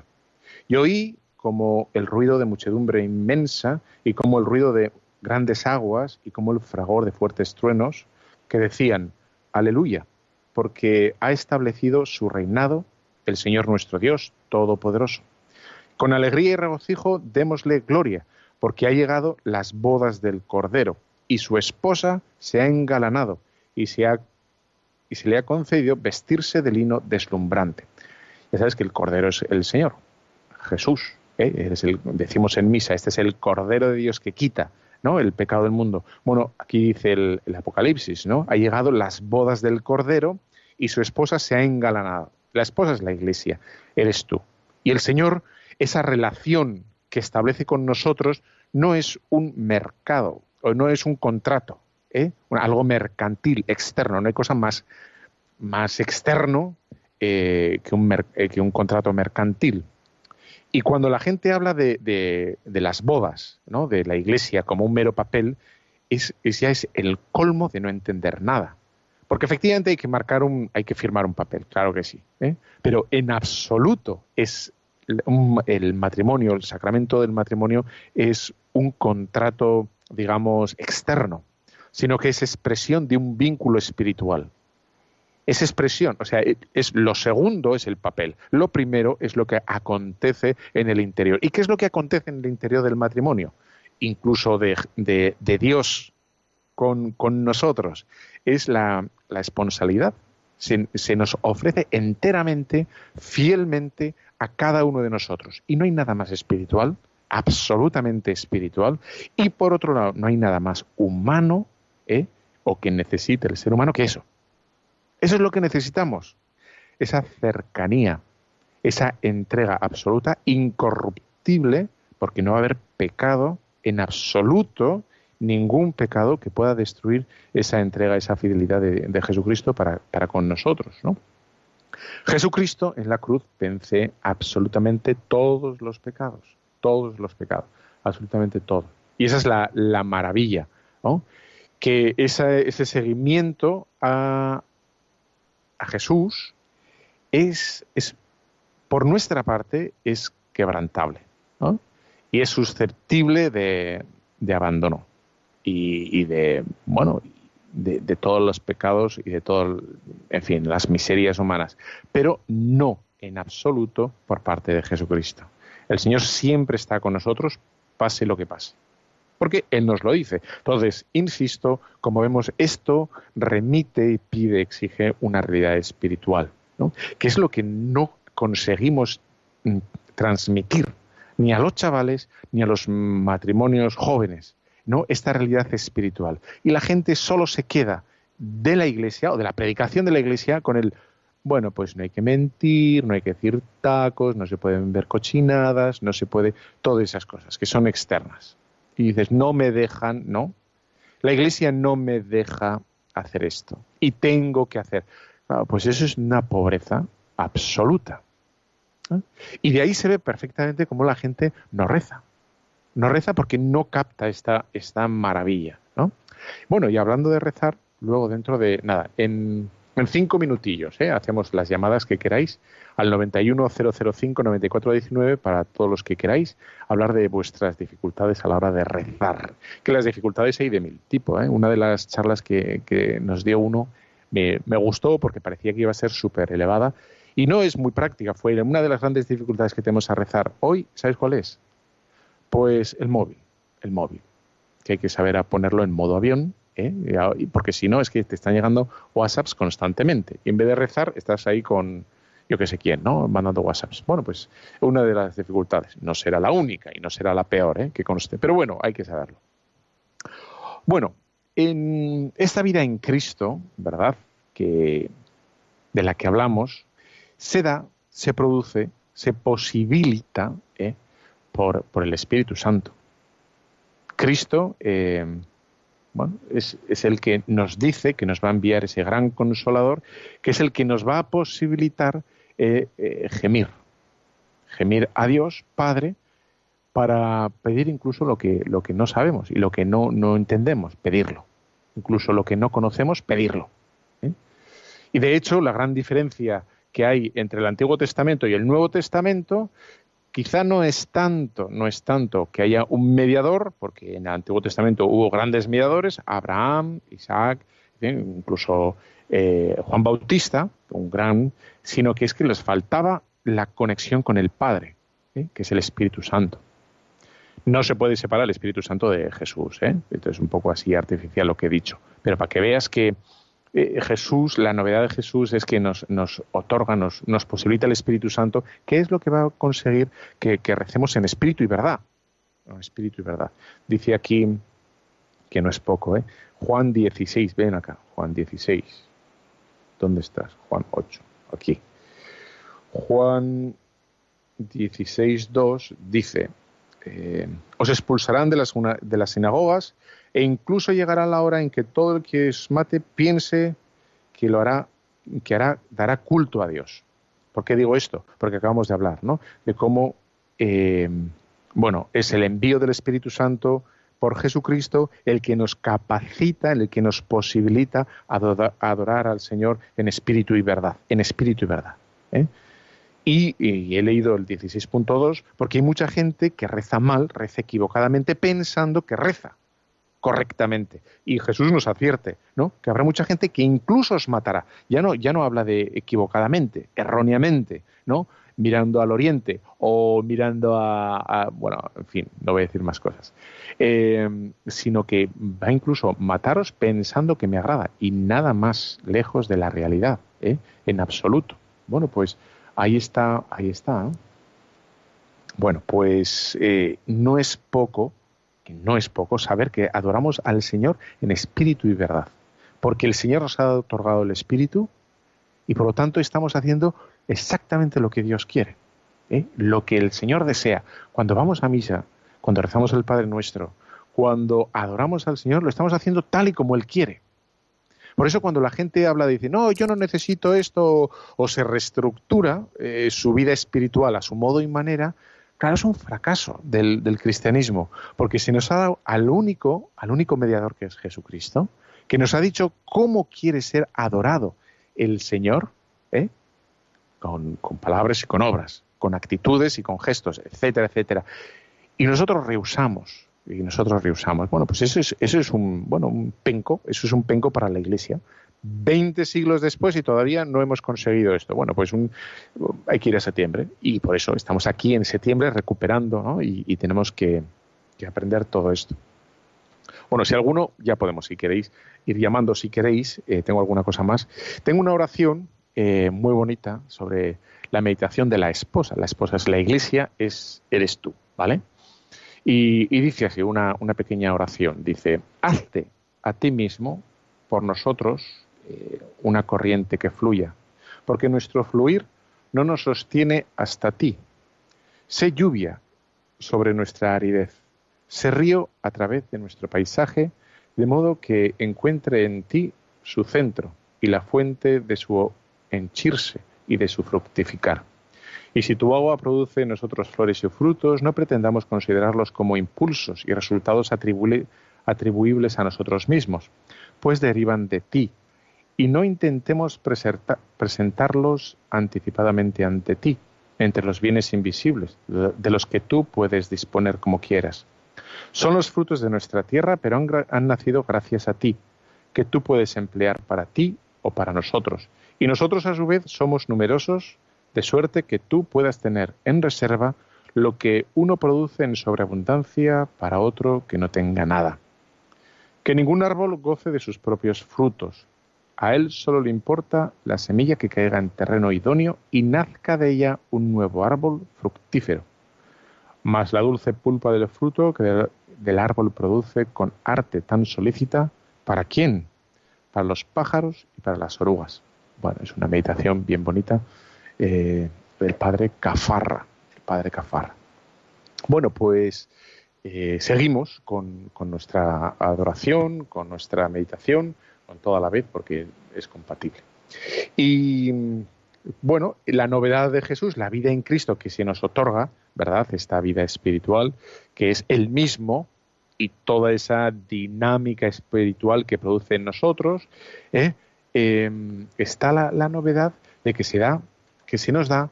Y oí como el ruido de muchedumbre inmensa y como el ruido de grandes aguas y como el fragor de fuertes truenos que decían, aleluya, porque ha establecido su reinado el Señor nuestro Dios Todopoderoso. Con alegría y regocijo démosle gloria, porque ha llegado las bodas del Cordero, y su esposa se ha engalanado, y se, le ha concedido vestirse de lino deslumbrante. Ya sabes que el Cordero es el Señor, Jesús. ¿eh? El, decimos en misa, este es el Cordero de Dios que quita ¿no? el pecado del mundo. Bueno, aquí dice el, el Apocalipsis, ¿no? Ha llegado las bodas del Cordero y su esposa se ha engalanado. La esposa es la iglesia, eres tú. Y el Señor, esa relación que establece con nosotros, no es un mercado o no es un contrato, ¿eh? algo mercantil, externo. No hay cosa más, más externo eh, que, un eh, que un contrato mercantil. Y cuando la gente habla de, de, las bodas, ¿no? de la iglesia como un mero papel, es, ya es el colmo de no entender nada. Porque efectivamente hay que marcar un, hay que firmar un papel, claro que sí. Pero en absoluto es el matrimonio, el sacramento del matrimonio es un contrato, digamos, externo, sino que es expresión de un vínculo espiritual es expresión, o sea, e, es lo segundo es el papel, lo primero es lo que acontece en el interior. ¿Y qué es lo que acontece en el interior del matrimonio? Incluso de, Dios con, nosotros, es la, la esponsalidad. Se, nos ofrece enteramente, fielmente a cada uno de nosotros. Y no hay nada más espiritual, absolutamente espiritual, y por otro lado, no hay nada más humano, ¿eh? o que necesite el ser humano que eso eso es lo que necesitamos. Esa cercanía, esa entrega absoluta, incorruptible, porque no va a haber pecado en absoluto, ningún pecado que pueda destruir esa entrega, esa fidelidad de, Jesucristo para, con nosotros. ¿no? Jesucristo en la cruz vence absolutamente todos los pecados, todos los pecados, absolutamente todos. Y esa es la, maravilla, ¿no? que ese seguimiento a, a Jesús es, es, por nuestra parte, es quebrantable y es susceptible de, abandono y, de, bueno, de, todos los pecados y de todo, en fin, las miserias humanas, pero no en absoluto por parte de Jesucristo. El Señor siempre está con nosotros, pase lo que pase porque Él nos lo dice. Entonces, insisto, como vemos, esto remite y pide, exige una realidad espiritual, que es lo que no conseguimos mm, transmitir ni a los chavales ni a los matrimonios jóvenes, ¿no? Esta realidad espiritual. Y la gente solo se queda de la iglesia o de la predicación de la iglesia con el bueno, pues no hay que mentir, no hay que decir tacos, no se pueden ver cochinadas, no se puede, todas esas cosas que son externas y dices, no me dejan, ¿no? La iglesia no me deja hacer esto y tengo que hacer. pues eso es una pobreza absoluta. ¿eh? Y de ahí se ve perfectamente cómo la gente no reza. No reza porque no capta esta, esta maravilla. ¿no? Bueno, y hablando de rezar, luego dentro de, nada, en en cinco minutillos, ¿eh? hacemos las llamadas que queráis al 91005-9419 para todos los que queráis hablar de vuestras dificultades a la hora de rezar. Que las dificultades hay de mil tipo. ¿eh? Una de las charlas que, nos dio uno me, me, gustó porque parecía que iba a ser súper elevada y no es muy práctica. Fue una de las grandes dificultades que tenemos a rezar hoy. ¿Sabes cuál es? Pues el móvil. El móvil. Que hay que saber a ponerlo en modo avión ¿eh? porque si no es que te están llegando WhatsApps constantemente y en vez de rezar estás ahí con yo que sé quién, ¿no? Mandando WhatsApps. Bueno, pues una de las dificultades. No será la única y no será la peor, ¿eh? Que conste. Pero bueno, hay que saberlo. Bueno, en esta vida en Cristo, ¿verdad? Que de la que hablamos, se da, se produce, se posibilita. Por, por, el Espíritu Santo. Cristo eh, bueno, es, el que nos dice que nos va a enviar ese gran consolador, que es el que nos va a posibilitar eh, eh, gemir, gemir a Dios, Padre, para pedir incluso lo que, lo que no sabemos y lo que no, no entendemos, pedirlo. Incluso lo que no conocemos, pedirlo. Y de hecho, la gran diferencia que hay entre el Antiguo Testamento y el Nuevo Testamento quizá no es tanto, no es tanto que haya un mediador, porque en el Antiguo Testamento hubo grandes mediadores, Abraham, Isaac, incluso eh, Juan Bautista, un gran, sino que es que les faltaba la conexión con el Padre, que es el Espíritu Santo. No se puede separar el Espíritu Santo de Jesús, ¿eh? entonces es un poco así artificial lo que he dicho, pero para que veas que eh, Jesús, la novedad de Jesús es que nos, nos otorga, nos, nos, posibilita el Espíritu Santo, que es lo que va a conseguir que, recemos en espíritu y verdad. Espíritu y verdad. Dice aquí, que no es poco, ¿eh? Juan 16, ven acá, Juan 16. ¿Dónde estás? Juan 8, aquí. Juan 16, 2 dice, eh, os expulsarán de las, de las sinagogas e incluso llegará la hora en que todo el que os mate piense que lo hará, que hará, dará culto a Dios. ¿Por qué digo esto? Porque acabamos de hablar, ¿no? De cómo, eh, bueno, es el envío del Espíritu Santo por Jesucristo el que nos capacita, el que nos posibilita adorar, al Señor en espíritu y verdad, en espíritu y verdad. ¿eh? Y, he leído el 16.2 porque hay mucha gente que reza mal, reza equivocadamente, pensando que reza correctamente. Y Jesús nos advierte, ¿no? Que habrá mucha gente que incluso os matará. Ya no, ya no habla de equivocadamente, erróneamente, ¿no? Mirando al oriente o mirando a, bueno, en fin, no voy a decir más cosas. Eh, sino que va incluso mataros pensando que me agrada y nada más lejos de la realidad, ¿eh? En absoluto. Bueno, pues Ahí está, ahí está. Bueno, pues eh, no es poco, que no es poco, saber que adoramos al Señor en espíritu y verdad. Porque el Señor nos ha otorgado el espíritu y por lo tanto estamos haciendo exactamente lo que Dios quiere. ¿eh? Lo que el Señor desea. Cuando vamos a misa, cuando rezamos el Padre Nuestro, cuando adoramos al Señor, lo estamos haciendo tal y como Él quiere. Por eso cuando la gente habla dice, no, yo no necesito esto, o se reestructura eh, su vida espiritual a su modo y manera, claro, es un fracaso del, cristianismo, porque se nos ha dado al único, al único mediador que es Jesucristo, que nos ha dicho cómo quiere ser adorado el Señor, ¿eh? con, con palabras y con obras, con actitudes y con gestos, etcétera, etcétera. Y nosotros rehusamos y nosotros rehusamos. Bueno, pues eso es, eso es un, bueno, un penco, eso es un penco para la Iglesia. Veinte siglos después y todavía no hemos conseguido esto. Bueno, pues un, hay que ir a septiembre y por eso estamos aquí en septiembre recuperando ¿no? y, tenemos que, aprender todo esto. Bueno, si alguno, ya podemos, si queréis, ir llamando, si queréis, eh, tengo alguna cosa más. Tengo una oración eh, muy bonita sobre la meditación de la esposa. La esposa es la iglesia, es eres tú, ¿vale? Y, dice así una, pequeña oración. Dice, hazte a ti mismo por nosotros eh, una corriente que fluya, porque nuestro fluir no nos sostiene hasta ti. Sé lluvia sobre nuestra aridez, sé río a través de nuestro paisaje, de modo que encuentre en ti su centro y la fuente de su henchirse y de su fructificar. Y si tu agua produce en nosotros flores y frutos, no pretendamos considerarlos como impulsos y resultados atribuibles a nosotros mismos, pues derivan de ti, y no intentemos presentarlos anticipadamente ante ti, entre los bienes invisibles, de los que tú puedes disponer como quieras. Son los frutos de nuestra tierra, pero han, han nacido gracias a ti, que tú puedes emplear para ti o para nosotros. Y nosotros a su vez somos numerosos de suerte que tú puedas tener en reserva lo que uno produce en sobreabundancia para otro que no tenga nada. Que ningún árbol goce de sus propios frutos. A él solo le importa la semilla que caiga en terreno idóneo y nazca de ella un nuevo árbol fructífero. Mas la dulce pulpa del fruto que del árbol produce con arte tan solícita, ¿para quién? Para los pájaros y para las orugas. Bueno, es una meditación bien bonita eh, el padre Cafarra. El padre Cafarra. Bueno, pues eh, seguimos con, nuestra adoración, con nuestra meditación, con toda la vez, porque es compatible. Y bueno, la novedad de Jesús, la vida en Cristo que se nos otorga, ¿verdad? Esta vida espiritual, que es el mismo y toda esa dinámica espiritual que produce en nosotros, ¿eh? em, está la, la, novedad de que se da que se nos da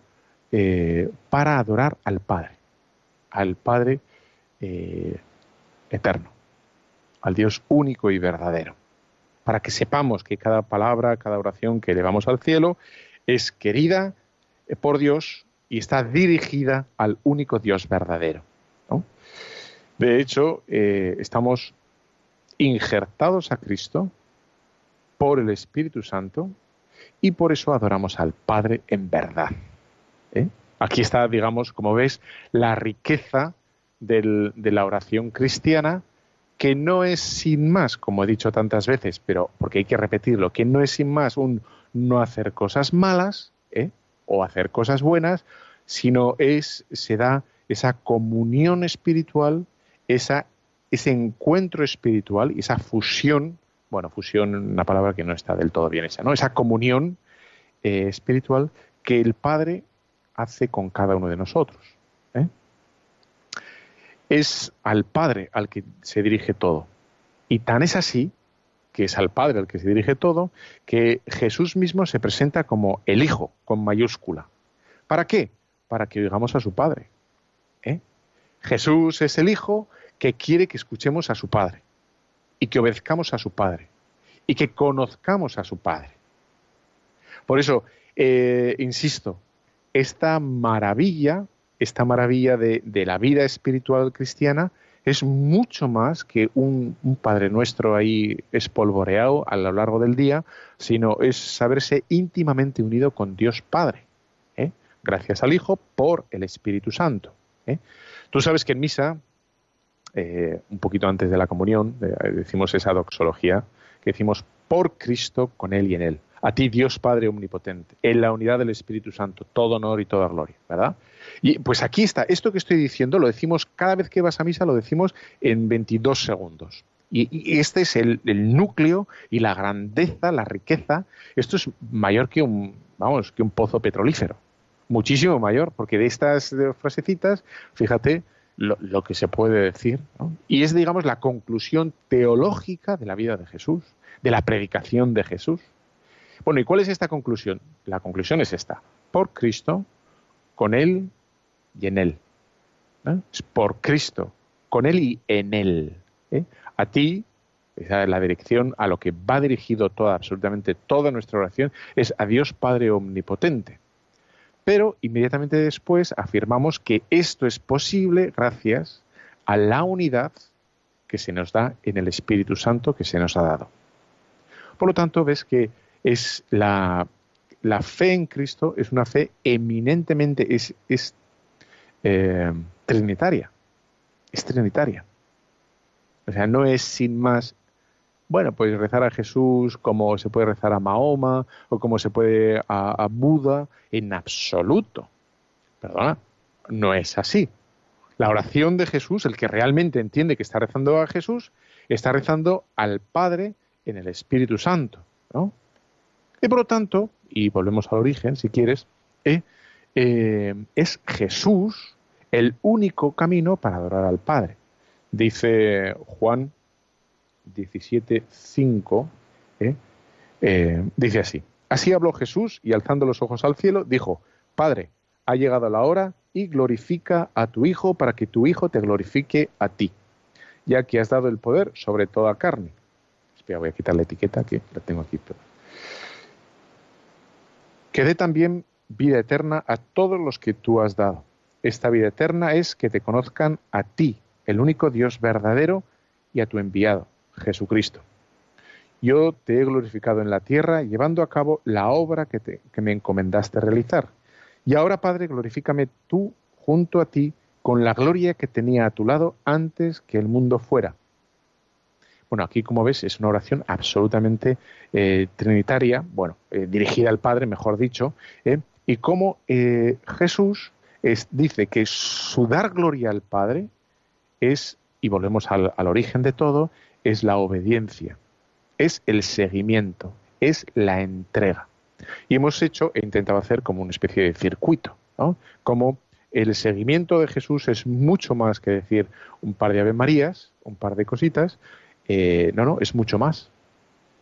eh, para adorar al Padre, al Padre eh, eterno, al Dios único y verdadero, para que sepamos que cada palabra, cada oración que elevamos al cielo es querida eh, por Dios y está dirigida al único Dios verdadero. De hecho, estamos injertados a Cristo por el Espíritu Santo y por eso adoramos al Padre en verdad. ¿eh? Aquí está, digamos, como ves, la riqueza de la oración cristiana, que no es sin más, como he dicho tantas veces, pero porque hay que repetirlo, que no es sin más un no hacer cosas malas ¿eh? o hacer cosas buenas, sino es, se da esa comunión espiritual, esa, ese encuentro espiritual y esa fusión, bueno, fusión, una palabra que no está del todo bien esa, ¿no? Esa comunión eh, espiritual que el Padre hace con cada uno de nosotros. Es al Padre al que se dirige todo. Y tan es así que es al Padre al que se dirige todo, que Jesús mismo se presenta como el Hijo, con mayúscula. ¿Para qué? Para que oigamos a su Padre. ¿eh? Jesús es el Hijo que quiere que escuchemos a su Padre y que obedezcamos a su Padre y que conozcamos a su Padre. Por eso, eh, insisto, esta maravilla, esta maravilla de, la vida espiritual cristiana, es mucho más que un, Padre Nuestro ahí espolvoreado a lo largo del día, sino es saberse íntimamente unido con Dios Padre, ¿eh? gracias al Hijo por el Espíritu Santo. ¿eh? Tú sabes que en misa, eh, un poquito antes de la comunión, decimos esa doxología, que decimos por Cristo, con Él y en Él. A ti, Dios Padre Omnipotente, en la unidad del Espíritu Santo, todo honor y toda gloria, ¿verdad? Y pues aquí está, esto que estoy diciendo lo decimos cada vez que vas a misa, lo decimos en 22 segundos. Y, este es el, núcleo y la grandeza, la riqueza. Esto es mayor que un, vamos, que un pozo petrolífero. Muchísimo mayor, porque de estas frasecitas, fíjate lo, que se puede decir. Y es, digamos, la conclusión teológica de la vida de Jesús, de la predicación de Jesús. Bueno, ¿y cuál es esta conclusión? La conclusión es esta. Por Cristo, con Él y en Él. Es por Cristo, con Él y en Él. ¿eh? A ti, es la dirección a lo que va dirigido toda, absolutamente toda nuestra oración, es a Dios Padre Omnipotente. Pero inmediatamente después afirmamos que esto es posible gracias a la unidad que se nos da en el Espíritu Santo que se nos ha dado. Por lo tanto, ves que es la la fe en Cristo es una fe eminentemente, es, eh, trinitaria. Es trinitaria. O sea, no es sin más, bueno, pues rezar a Jesús como se puede rezar a Mahoma o como se puede a, a Buda, en absoluto. Perdona, no es así. La oración de Jesús, el que realmente entiende que está rezando a Jesús, está rezando al Padre en el Espíritu Santo. ¿no? Y por lo tanto, y volvemos al origen, si quieres, eh, eh, es Jesús el único camino para adorar al Padre. Dice Juan 17.5, eh, dice así, así habló Jesús y alzando los ojos al cielo, dijo, Padre, ha llegado la hora y glorifica a tu Hijo para que tu Hijo te glorifique a ti, ya que has dado el poder sobre toda carne. Espera, voy a quitar la etiqueta que la tengo aquí. Pero que dé también vida eterna a todos los que tú has dado. Esta vida eterna es que te conozcan a ti, el único Dios verdadero, y a tu enviado, Jesucristo. Yo te he glorificado en la tierra, llevando a cabo la obra que, me encomendaste realizar. Y ahora, Padre, glorifícame tú junto a ti con la gloria que tenía a tu lado antes que el mundo fuera. Bueno, aquí como ves es una oración absolutamente eh, trinitaria, bueno, eh, dirigida al Padre, mejor dicho, ¿eh? y como Jesús dice que su dar gloria al Padre es, y volvemos al, al origen de todo, es la obediencia, es el seguimiento, es la entrega. Y hemos hecho, he intentado hacer como una especie de circuito, ¿no? Como el seguimiento de Jesús es mucho más que decir un par de Ave Marías, un par de cositas, eh, no, no, es mucho más.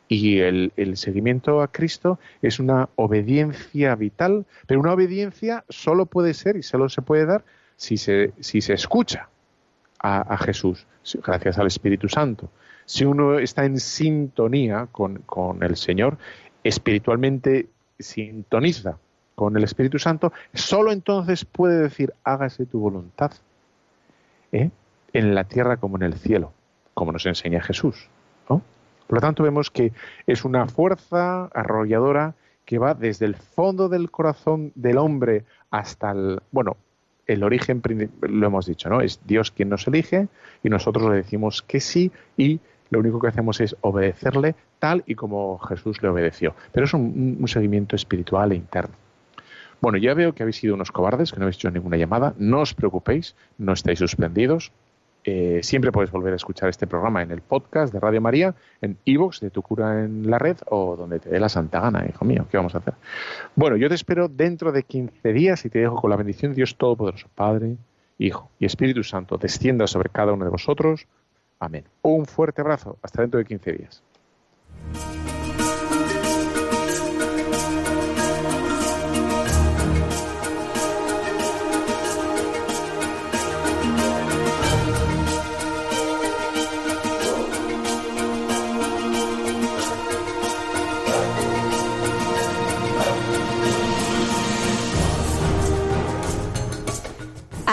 Y el, seguimiento a Cristo es una obediencia vital, pero una obediencia solo puede ser y solo se puede dar si se, si se escucha a, Jesús, gracias al Espíritu Santo. Si uno está en sintonía con, el Señor, espiritualmente sintoniza con el Espíritu Santo, solo entonces puede decir, hágase tu voluntad, ¿eh? en la tierra como en el cielo como nos enseña Jesús. Por lo tanto, vemos que es una fuerza arrolladora que va desde el fondo del corazón del hombre hasta el, bueno, el origen, lo hemos dicho, ¿no? Es Dios quien nos elige y nosotros le decimos que sí y lo único que hacemos es obedecerle tal y como Jesús le obedeció. Pero es un, seguimiento espiritual e interno. Bueno, ya veo que habéis sido unos cobardes, que no habéis hecho ninguna llamada. No os preocupéis, no estáis suspendidos. Eh, siempre puedes volver a escuchar este programa en el podcast de Radio María, en iVoox de Tu Cura en la Red o donde te dé la santa gana, hijo mío. ¿Qué vamos a hacer? Bueno, yo te espero dentro de 15 días y te dejo con la bendición de Dios Todopoderoso, Padre, Hijo y Espíritu Santo, descienda sobre cada uno de vosotros. Amén. Un fuerte abrazo. Hasta dentro de 15 días.